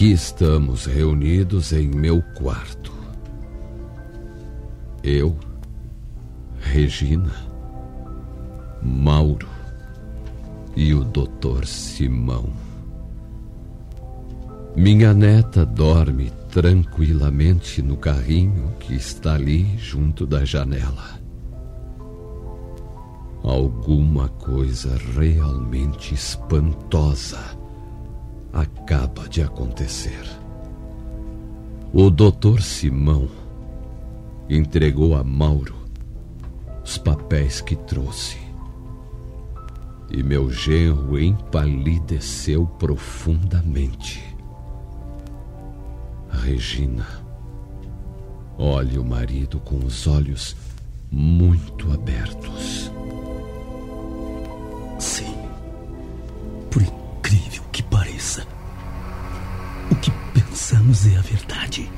Aqui estamos reunidos em meu quarto. Eu, Regina, Mauro e o Doutor Simão. Minha neta dorme tranquilamente no carrinho que está ali junto da janela. Alguma coisa realmente espantosa acaba de acontecer. O doutor Simão entregou a Mauro os papéis que trouxe. E meu genro empalideceu profundamente. Regina, olhe o marido com os olhos muito abertos. Pensamos é a verdade.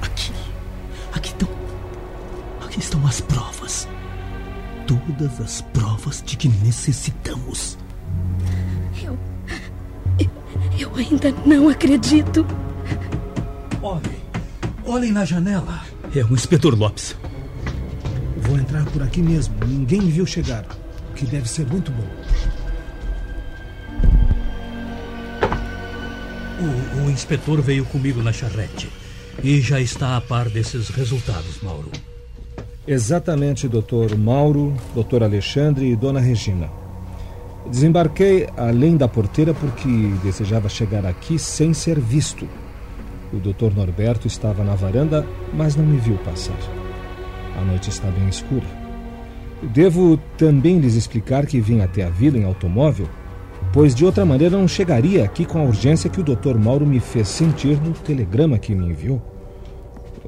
Aqui, aqui estão, aqui estão as provas. Todas as provas de que necessitamos. Eu. Eu, eu ainda não acredito. Olhem, olhem na janela. É o inspetor Lopes. Vou entrar por aqui mesmo. Ninguém me viu chegar. O que deve ser muito bom. O, o inspetor veio comigo na charrete e já está a par desses resultados, Mauro. Exatamente, doutor Mauro, doutor Alexandre e dona Regina. Desembarquei além da porteira porque desejava chegar aqui sem ser visto. O doutor Norberto estava na varanda, mas não me viu passar. A noite está bem escura. Devo também lhes explicar que vim até a vila em automóvel, pois de outra maneira não chegaria aqui com a urgência que o doutor Mauro me fez sentir no telegrama que me enviou.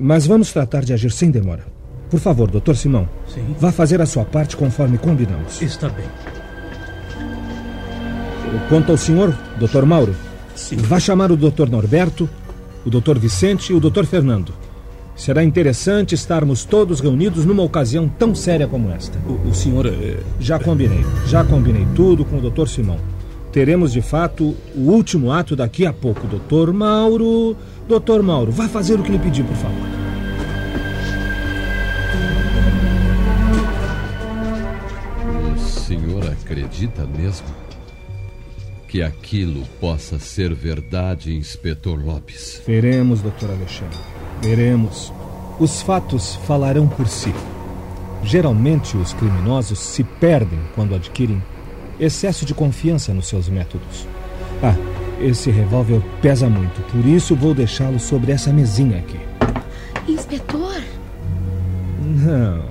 Mas vamos tratar de agir sem demora. Por favor, doutor Simão, Sim. vá fazer a sua parte conforme combinamos. Está bem. Quanto ao senhor, doutor Mauro, Sim. vá chamar o doutor Norberto, o doutor Vicente e o doutor Fernando. Será interessante estarmos todos reunidos numa ocasião tão séria como esta. O, o senhor. É... Já combinei. Já combinei tudo com o doutor Simão. Teremos, de fato, o último ato daqui a pouco. Doutor Mauro. Doutor Mauro, vá fazer o que lhe pedi, por favor. O senhor acredita mesmo que aquilo possa ser verdade, inspetor Lopes? Veremos, doutor Alexandre. Veremos. Os fatos falarão por si. Geralmente, os criminosos se perdem quando adquirem excesso de confiança nos seus métodos. Ah, esse revólver pesa muito, por isso vou deixá-lo sobre essa mesinha aqui. Inspetor? Não,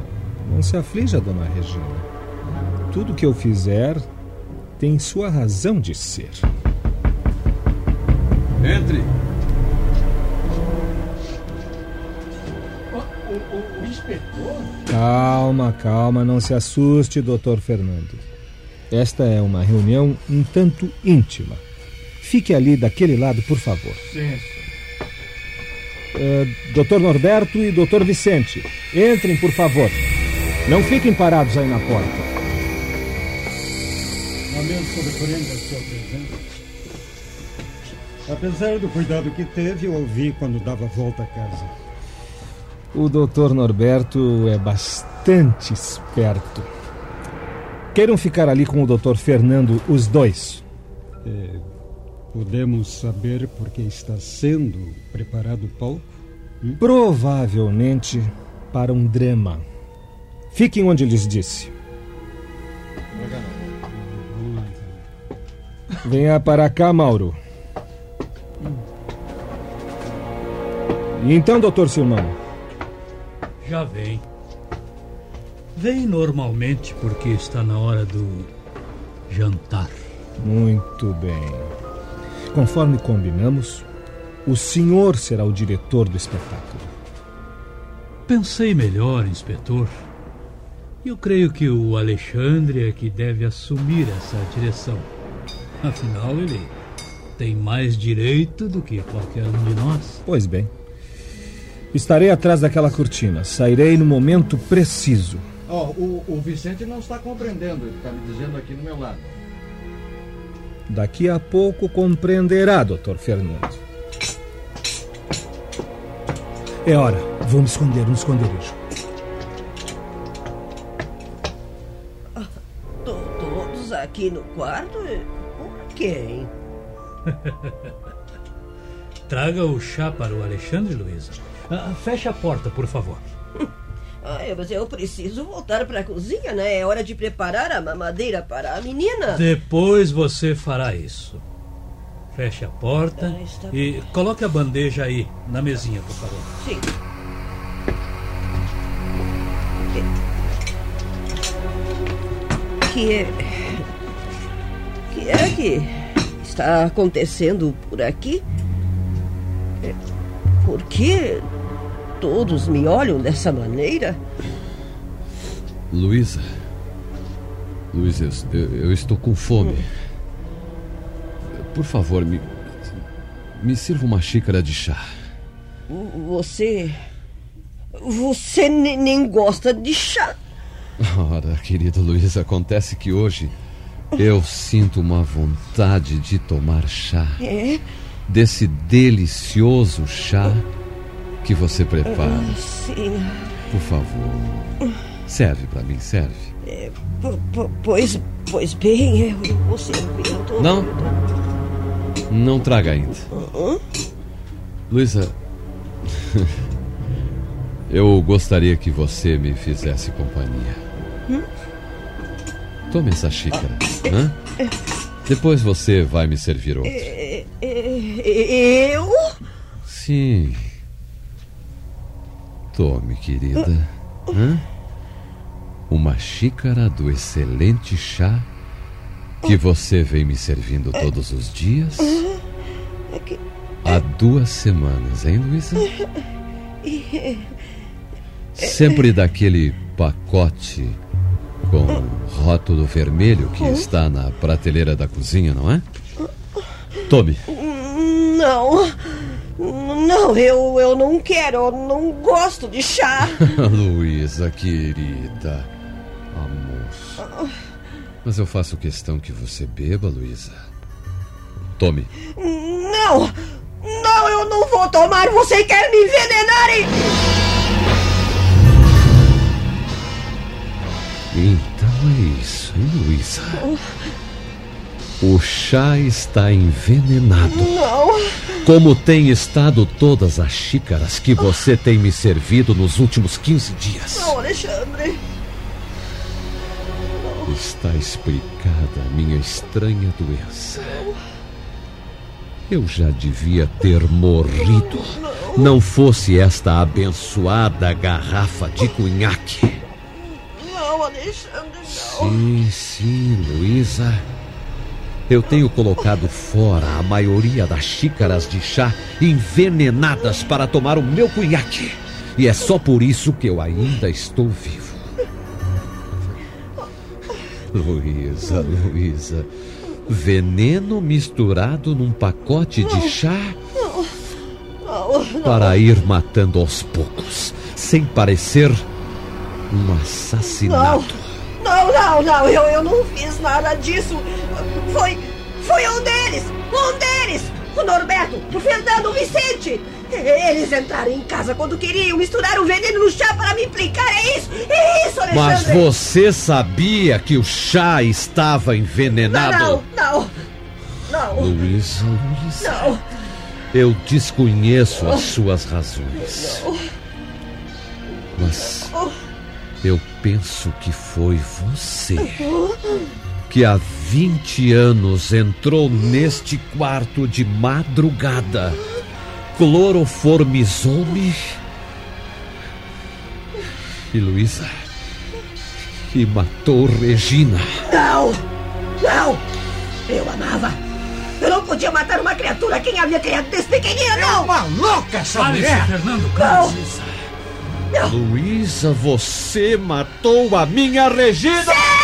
não se aflija, dona Regina. Tudo que eu fizer tem sua razão de ser. Entre! O, o, o inspetor? Calma, calma, não se assuste, doutor Fernando. Esta é uma reunião um tanto íntima. Fique ali daquele lado, por favor. Sim. Uh, doutor Norberto e doutor Vicente, entrem, por favor. Não fiquem parados aí na porta. Lamento sobrecorrendo a sua presença. Apesar do cuidado que teve, eu ouvi quando dava volta à casa. O doutor Norberto é bastante esperto. Queiram ficar ali com o doutor Fernando, os dois. É, podemos saber por que está sendo preparado o palco? Hum? Provavelmente para um drama. Fiquem onde lhes disse. Venha para cá, Mauro. E então, doutor Silmano? Já vem. Vem normalmente porque está na hora do jantar. Muito bem. Conforme combinamos, o senhor será o diretor do espetáculo. Pensei melhor, inspetor. Eu creio que o Alexandre é que deve assumir essa direção. Afinal, ele tem mais direito do que qualquer um de nós. Pois bem. Estarei atrás daquela cortina. Sairei no momento preciso. Oh, o, o Vicente não está compreendendo, ele está me dizendo aqui no meu lado. Daqui a pouco compreenderá, doutor Fernando. É hora. Vou me esconder no esconderijo. Todos aqui no quarto? Por quem? Traga o chá para o Alexandre, Luísa. Ah, feche a porta, por favor. Ai, mas eu preciso voltar para a cozinha, né? É hora de preparar a mamadeira para a menina. Depois você fará isso. Feche a porta Ah, e coloque a bandeja aí, na mesinha, por favor. Sim. Que que é que está acontecendo por aqui? É, Por que todos me olham dessa maneira? Luísa. Luísa, eu, eu estou com fome. Por favor, me. Me sirva uma xícara de chá. Você. Você ne- nem gosta de chá. Ora, querida Luísa, acontece que hoje eu sinto uma vontade de tomar chá. É? Desse delicioso chá que você prepara. Sim. Por favor. Serve para mim, serve. É, po- po- pois, pois bem, eu vou servir. eu tô- Não? Não traga ainda. Luísa. Eu gostaria que você me fizesse companhia. Tome essa xícara. hã? Depois você vai me servir outra. É, é, Eu? Sim. Tome, querida. Hã? Uma xícara do excelente chá que você vem me servindo todos os dias É há duas semanas, hein, Luísa? Sempre daquele pacote com rótulo vermelho que está na prateleira da cozinha, não é? Tome. Não. Não, eu, eu não quero, eu não gosto de chá. Luísa, querida. Amor. Mas eu faço questão que você beba, Luísa. Tome. Não! Não, eu não vou tomar! Você quer me envenenar! hein? Então é isso, hein, Luísa? O chá está envenenado. Não! Como tem estado todas as xícaras que você tem me servido nos últimos 15 dias. Não, Alexandre! Está explicada a minha estranha doença. Eu já devia ter morrido. Não fosse esta abençoada garrafa de cunhaque. Não, Alexandre, não! Sim, sim, Luísa. Eu tenho colocado fora a maioria das xícaras de chá envenenadas para tomar o meu cunhaque. E é só por isso que eu ainda estou vivo. Luísa, Luísa. Veneno misturado num pacote de chá Não, para ir matando aos poucos, sem parecer um assassinato. não, não, não, eu, eu não fiz nada disso. Foi, foi um deles, um deles, o Norberto, o Fernando, o Vicente. Eles entraram em casa quando queriam misturar o veneno no chá para me implicar, é isso? É isso, Alexandre? Mas você sabia que o chá estava envenenado? Não, não, não, Luísa, Luísa, não. eu desconheço as suas razões. Mas eu penso que foi você que há 20 anos entrou neste quarto de madrugada cloroformizou-me. E Luísa. E matou Regina. Não! Não! Eu amava! Eu não podia matar uma criatura! Quem havia criado desde pequenina, não! É uma louca essa Fale-se, mulher! Fernando, Não! cale-se. Luísa, você matou a minha Regina! Sei!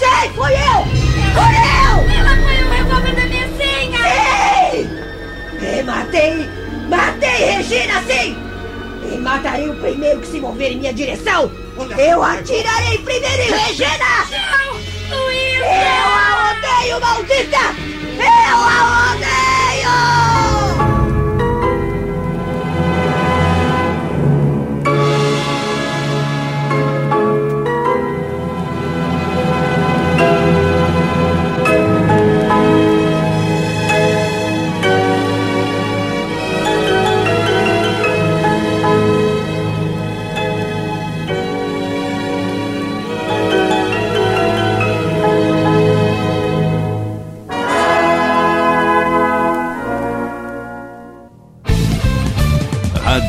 Sei! Foi eu! Foi eu! Ela foi o revólver da minha senha! Ei! E matei! Matei Regina, sim! E matarei o primeiro que se mover em minha direção! Eu atirarei primeiro em Regina! Não! Luísa! Eu a odeio, maldita! Eu a odeio!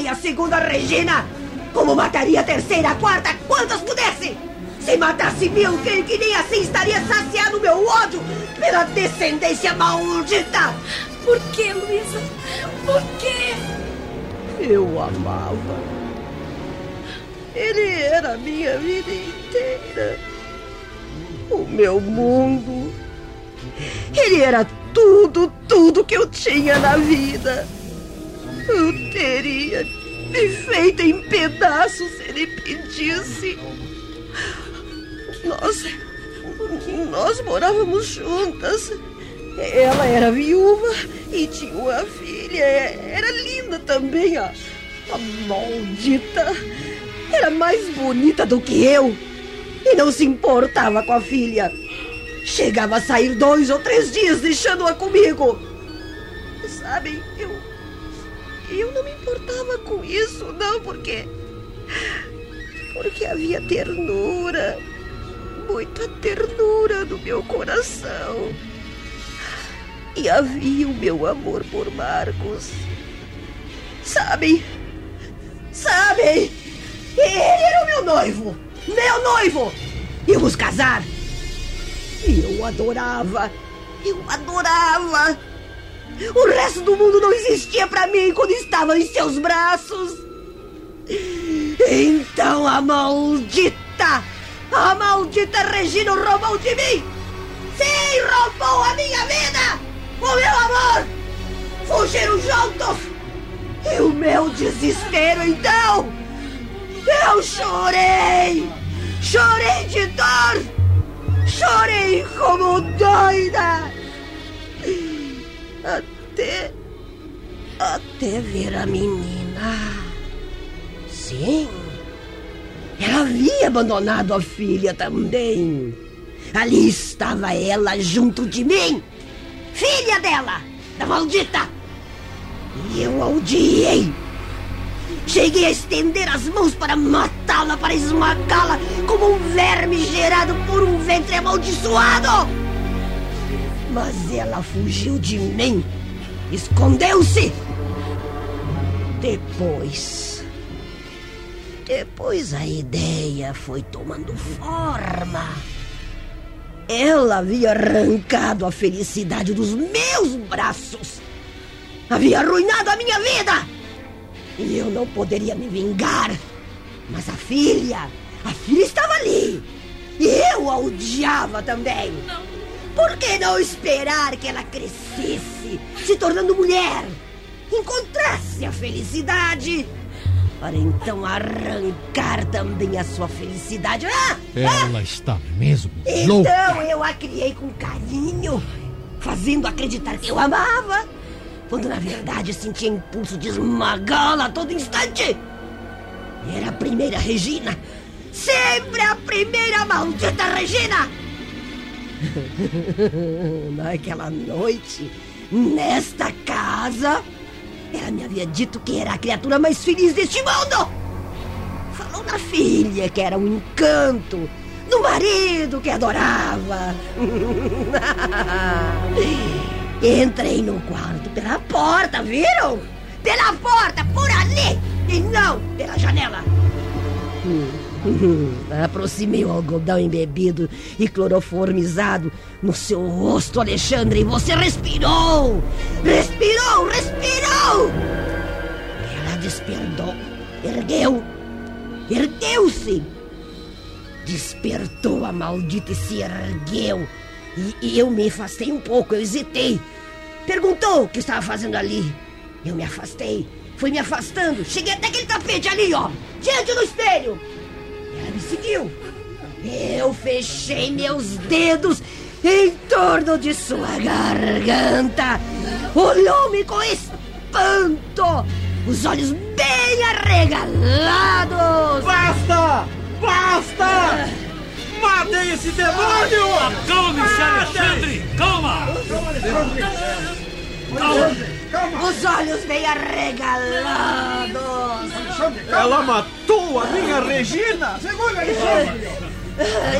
Matei a segunda Regina, como mataria a terceira, a quarta, quantas pudesse. Se matasse mil, creio que nem assim estaria saciado meu ódio pela descendência maldita. Por que, Luísa? Por quê? Eu amava. Ele era a minha vida inteira. O meu mundo. Ele era tudo, tudo que eu tinha na vida. Eu teria me feito em pedaços se ele pedisse. Nós. Nós morávamos juntas. Ela era viúva e tinha uma filha. Era linda também, a, a maldita. Era mais bonita do que eu. E não se importava com a filha. Chegava a sair dois ou três dias deixando-a comigo. Sabem, eu. Não me importava com isso, não, porque. Porque havia ternura. Muita ternura no meu coração. E havia o meu amor por Marcos. Sabem? Sabem? Ele era o meu noivo! Meu noivo! Íamos casar! E eu adorava! Eu adorava! O resto do mundo não existia para mim quando estava em seus braços! Então a maldita! A maldita Regina roubou de mim! Sim, roubou a minha vida! O meu amor! Fugiram juntos! E o meu desespero, então! Eu chorei! Chorei de dor! Chorei como doida! Até. Até ver a menina. Sim. Ela havia abandonado a filha também. Ali estava ela junto de mim. Filha dela, da maldita. E eu a odiei. Cheguei a estender as mãos para matá-la, para esmagá-la como um verme gerado por um ventre amaldiçoado. Mas ela fugiu de mim, escondeu-se. Depois. Depois a ideia foi tomando forma. Ela havia arrancado a felicidade dos meus braços. Havia arruinado a minha vida. E eu não poderia me vingar. Mas a filha, a filha estava ali. E eu a odiava também. Por que não esperar que ela crescesse, se tornando mulher, encontrasse a felicidade? Para então arrancar também a sua felicidade. Ah! Ela ah! está mesmo então louca. Então eu a criei com carinho, fazendo acreditar que eu amava quando na verdade sentia impulso de esmagá-la a todo instante. Era a primeira Regina, sempre a primeira maldita Regina! Naquela noite, nesta casa, ela me havia dito que era a criatura mais feliz deste mundo! Falou na filha, que era um encanto, no marido que adorava. Entrei no quarto pela porta, viram? Pela porta, por ali! E não pela janela! Aproximei o algodão embebido e cloroformizado no seu rosto, Alexandre, e você respirou! Respirou, respirou! Ela despertou, ergueu, ergueu-se! Despertou a maldita e se ergueu. E, e eu me afastei um pouco, eu hesitei. Perguntou o que estava fazendo ali. Eu me afastei, fui me afastando. Cheguei até aquele tapete ali, ó, diante do espelho. Me seguiu. Eu fechei meus dedos em torno de sua garganta. Olhou-me com espanto, os olhos bem arregalados. Basta! Basta! Matem esse demônio! Acalme-se, Alexandre! Calma! Calma! Os olhos bem arregalados! Ela matou a minha Regina! Segura aí,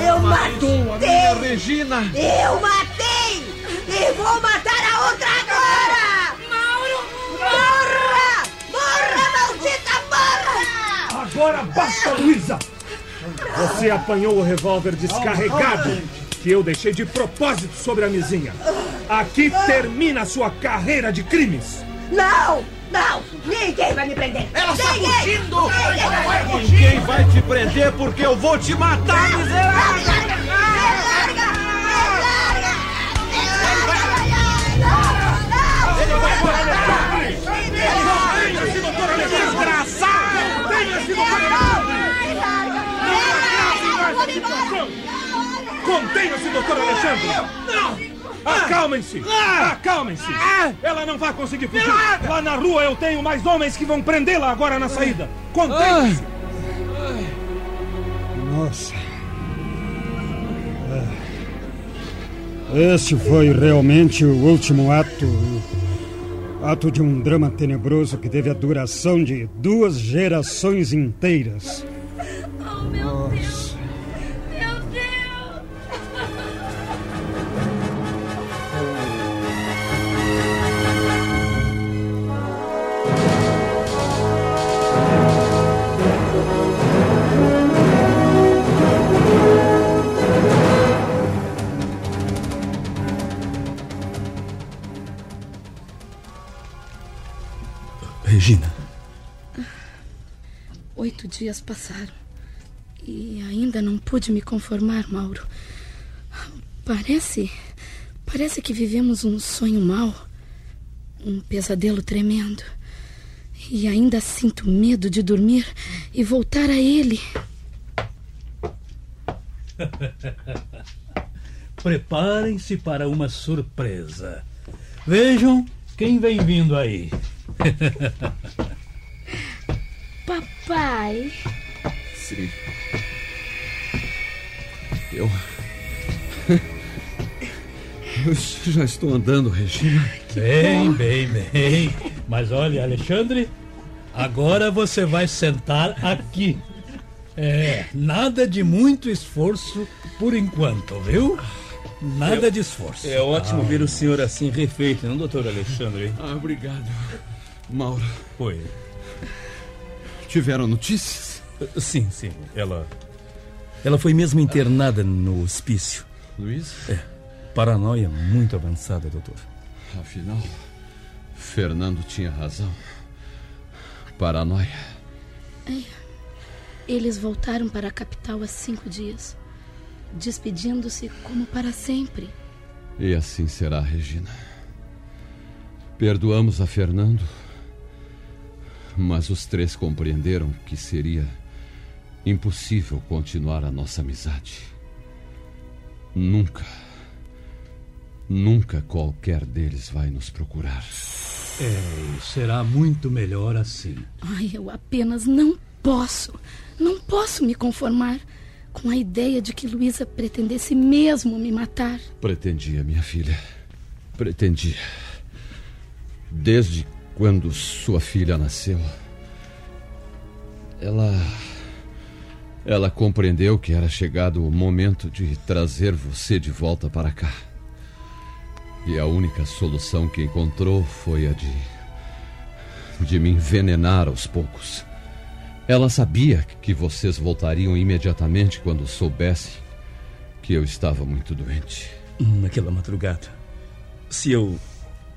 Eu matei! Matou a minha Regina! Eu matei! E vou matar a outra agora! Mauro! Morra! Morra, maldita morra! Agora basta, Luísa! Você apanhou o revólver descarregado que eu deixei de propósito sobre a mesinha. Aqui termina a sua carreira de crimes. Não! Não! Ninguém vai me prender! Ela está Ninguém! fugindo! Ninguém vai me fugir! Ninguém vai te prender porque eu vou te matar, miserável! Ele vai fora Contenha-se, doutor Alexandre! Desgraçado! Contenha-se, doutor Contenha-se, doutor Alexandre! Não! Acalmem-se! Acalmem-se! Ela não vai conseguir fugir! Lá na rua eu tenho mais homens que vão prendê-la agora na saída! Contenha-se! Nossa. É. Esse foi realmente o último ato. Ato de um drama tenebroso que teve a duração de duas gerações inteiras. Dias passaram e ainda não pude me conformar, Mauro. Parece. Parece que vivemos um sonho mau, um pesadelo tremendo. E ainda sinto medo de dormir e voltar a ele. Preparem-se para uma surpresa. Vejam quem vem vindo aí. Papai. Sim. Eu. Eu já estou andando, Regina. Bem, bem, bem. Mas olha, Alexandre, agora você vai sentar aqui. É, nada de muito esforço por enquanto, viu? Nada de esforço. É ótimo Ah. ver o senhor assim refeito, não, doutor Alexandre? Ah, obrigado. Mauro. Oi. Tiveram notícias? Sim, sim. Ela. Ela foi mesmo internada no hospício. Luiz? É. Paranoia muito avançada, doutor. Afinal, Fernando tinha razão. Paranoia. É, Eles voltaram para a capital há cinco dias, despedindo-se como para sempre. E assim será, Regina. Perdoamos a Fernando, mas os três compreenderam que seria impossível continuar a nossa amizade. Nunca, nunca qualquer deles vai nos procurar. É, e será muito melhor assim. Ai, eu apenas não posso, não posso me conformar com a ideia de que Luísa pretendesse mesmo me matar. Pretendia, minha filha. Pretendia. Desde quando sua filha nasceu, ela. Ela compreendeu que era chegado o momento de trazer você de volta para cá. E a única solução que encontrou foi a de. de me envenenar aos poucos. Ela sabia que vocês voltariam imediatamente quando soubesse que eu estava muito doente. Naquela madrugada. Se eu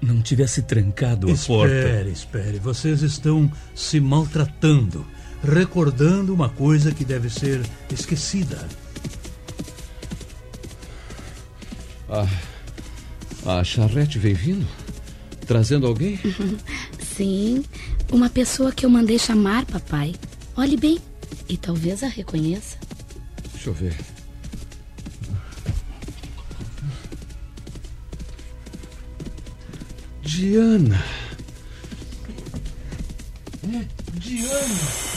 não tivesse trancado a porta. Espere, espere. Vocês estão se maltratando, recordando uma coisa que deve ser esquecida. A, a charrete vem vindo? Trazendo alguém? Sim, uma pessoa que eu mandei chamar, papai. Olhe bem, e talvez a reconheça. Deixa eu ver. Diana. É Diana.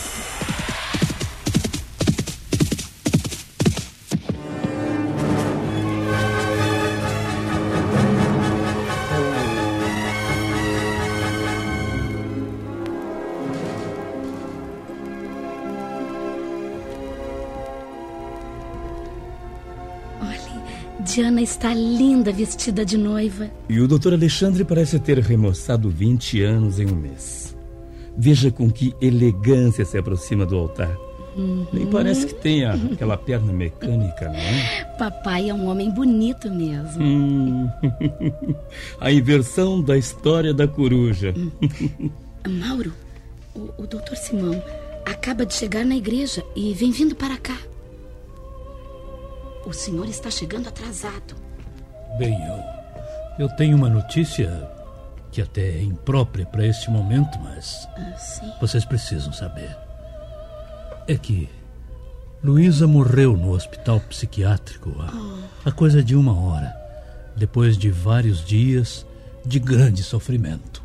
Diana está linda vestida de noiva. E o doutor Alexandre parece ter remoçado 20 anos em um mês. Veja com que elegância se aproxima do altar. Uhum. Nem parece que tenha aquela perna mecânica, não é? Papai é um homem bonito mesmo. Hum. A inversão da história da coruja. Mauro, o, o doutor Simão acaba de chegar na igreja e vem vindo para cá. O senhor está chegando atrasado. Bem, eu, eu tenho uma notícia que até é imprópria para este momento, mas Ah, sim. vocês precisam saber. É que Luísa morreu no hospital psiquiátrico há, há coisa de uma hora, depois de vários dias de grande sofrimento.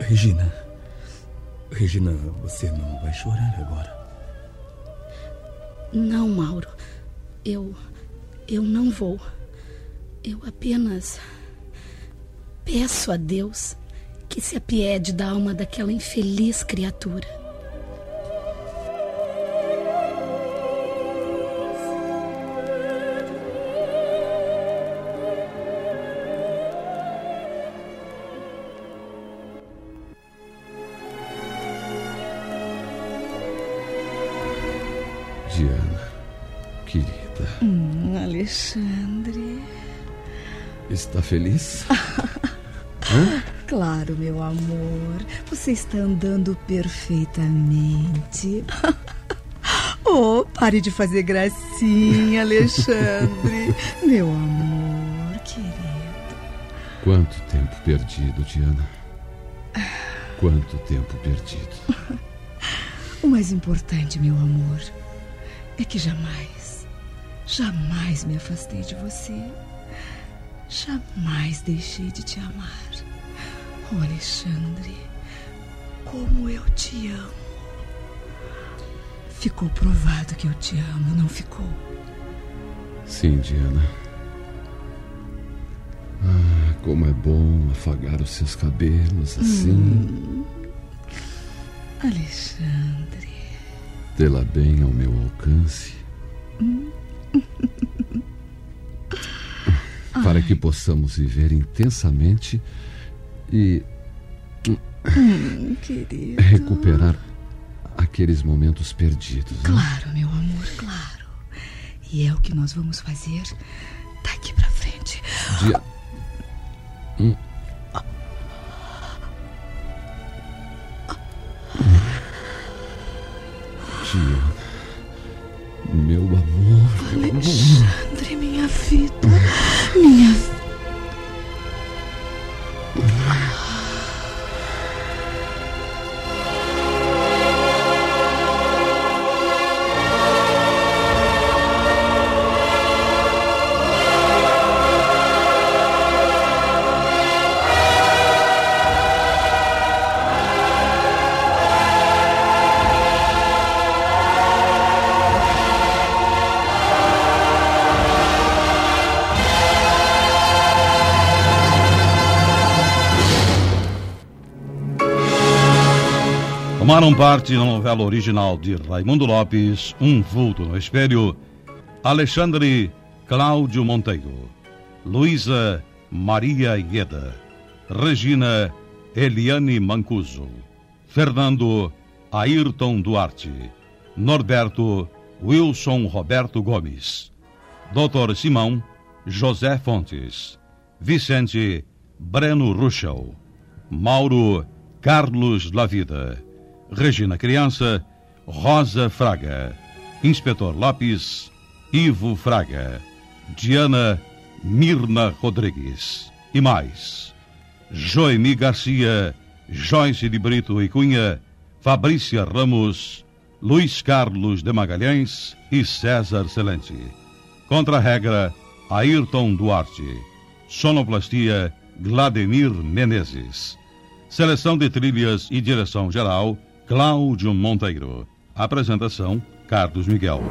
Regina. Regina, você não vai chorar agora. Não, Mauro. Eu. Eu não vou. Eu apenas. Peço a Deus que se apiede da alma daquela infeliz criatura. Está feliz? Claro, meu amor. Você está andando perfeitamente. Oh, pare de fazer gracinha, Alexandre. meu amor, querido. Quanto tempo perdido, Diana? Quanto tempo perdido. O mais importante, meu amor, é que jamais, jamais me afastei de você. Jamais deixei de te amar. Oh, Alexandre, como eu te amo. Ficou provado que eu te amo, não ficou? Sim, Diana. Ah, como é bom afagar os seus cabelos assim, Hum. Alexandre. tê-la bem ao meu alcance, para que possamos viver intensamente e Hum, recuperar aqueles momentos perdidos. né? Claro, meu amor, claro. E é o que nós vamos fazer daqui pra frente. Dia... Hum. Tomaram parte na novela original de Raimundo Lopes, Um Vulto no Espelho, Alexandre Cláudio Monteiro, Luísa Maria Ieda, Regina Eliane Mancuso, Fernando Ayrton Duarte, Norberto Wilson Roberto Gomes, Dr. Simão José Fontes, Vicente Breno Ruschel, Mauro Carlos Lavida, Regina Criança, Rosa Fraga, Inspetor Lopes, Ivo Fraga, Diana Mirna Rodrigues e mais. Joemi Garcia, Joyce de Brito e Cunha, Fabrícia Ramos, Luiz Carlos de Magalhães e César Celente. Contra-regra, Ayrton Duarte. Sonoplastia, Glademir Menezes. Seleção de trilhas e direção geral, Cláudio Monteiro. Apresentação, Carlos Miguel.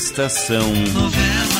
Estação Novela.